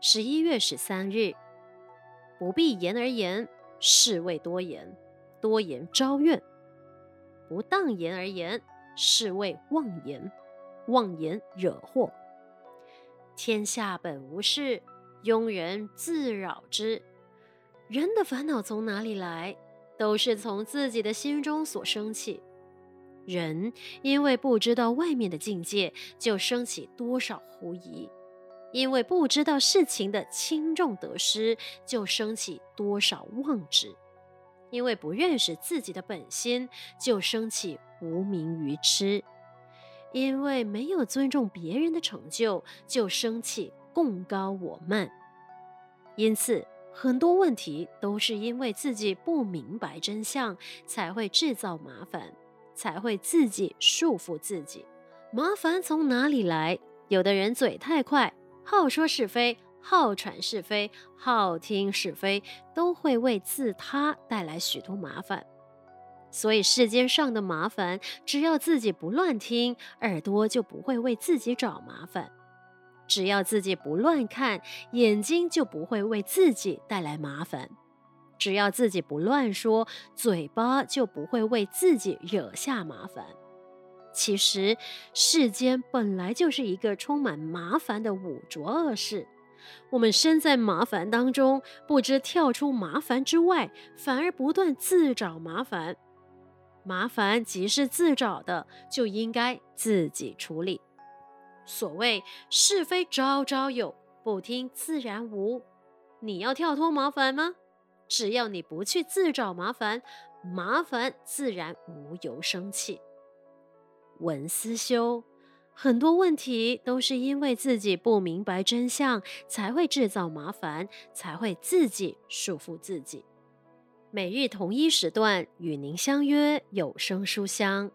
十一月十三日，不必言而言，是谓多言；多言招怨，不当言而言，是谓妄言；妄言惹祸。天下本无事，庸人自扰之。人的烦恼从哪里来？都是从自己的心中所生起。人因为不知道外面的境界，就生起多少狐疑。因为不知道事情的轻重得失，就升起多少妄执；因为不认识自己的本心，就升起无明愚痴；因为没有尊重别人的成就，就升起贡高我慢。因此，很多问题都是因为自己不明白真相，才会制造麻烦，才会自己束缚自己。麻烦从哪里来？有的人嘴太快。好说是非，好传是非，好听是非，都会为自他带来许多麻烦。所以世间上的麻烦，只要自己不乱听，耳朵就不会为自己找麻烦；只要自己不乱看，眼睛就不会为自己带来麻烦；只要自己不乱说，嘴巴就不会为自己惹下麻烦。其实，世间本来就是一个充满麻烦的五浊恶世。我们身在麻烦当中，不知跳出麻烦之外，反而不断自找麻烦。麻烦即是自找的，就应该自己处理。所谓是非朝朝有，不听自然无。你要跳脱麻烦吗？只要你不去自找麻烦，麻烦自然无由生起。文思修，很多问题都是因为自己不明白真相，才会制造麻烦，才会自己束缚自己。每日同一时段与您相约有声书香。